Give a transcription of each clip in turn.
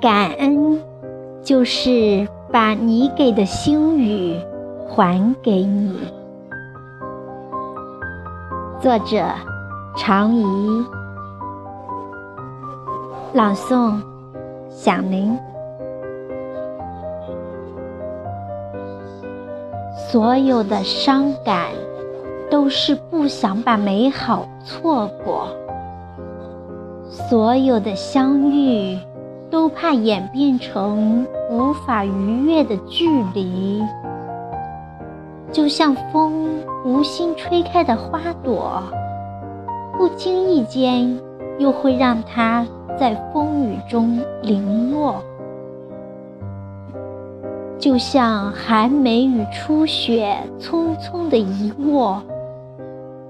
感恩就是把你给的星语还给你。作者：常怡，朗诵：响铃。所有的伤感，都是不想把美好错过；所有的相遇，都怕演变成无法逾越的距离。就像风无心吹开的花朵，不经意间又会让它在风雨中零落。就像寒梅与初雪匆匆的一握，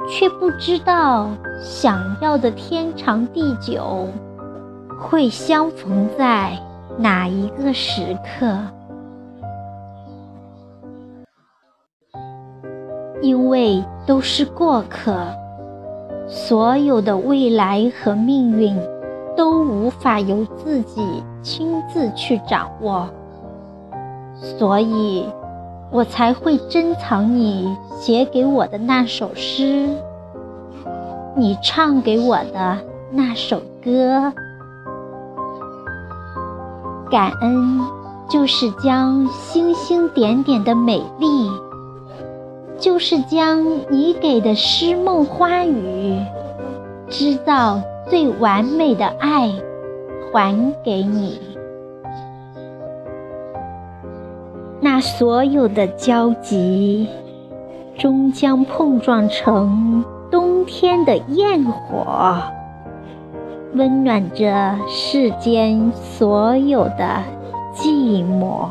却不知道想要的天长地久会相逢在哪一个时刻。因为都是过客，所有的未来和命运都无法由自己亲自去掌握。所以，我才会珍藏你写给我的那首诗，你唱给我的那首歌。感恩，就是将星星点点的美丽，就是将你给的诗梦花语，织造最完美的爱，还给你。那所有的交集，终将碰撞成冬天的焰火，温暖着世间所有的寂寞。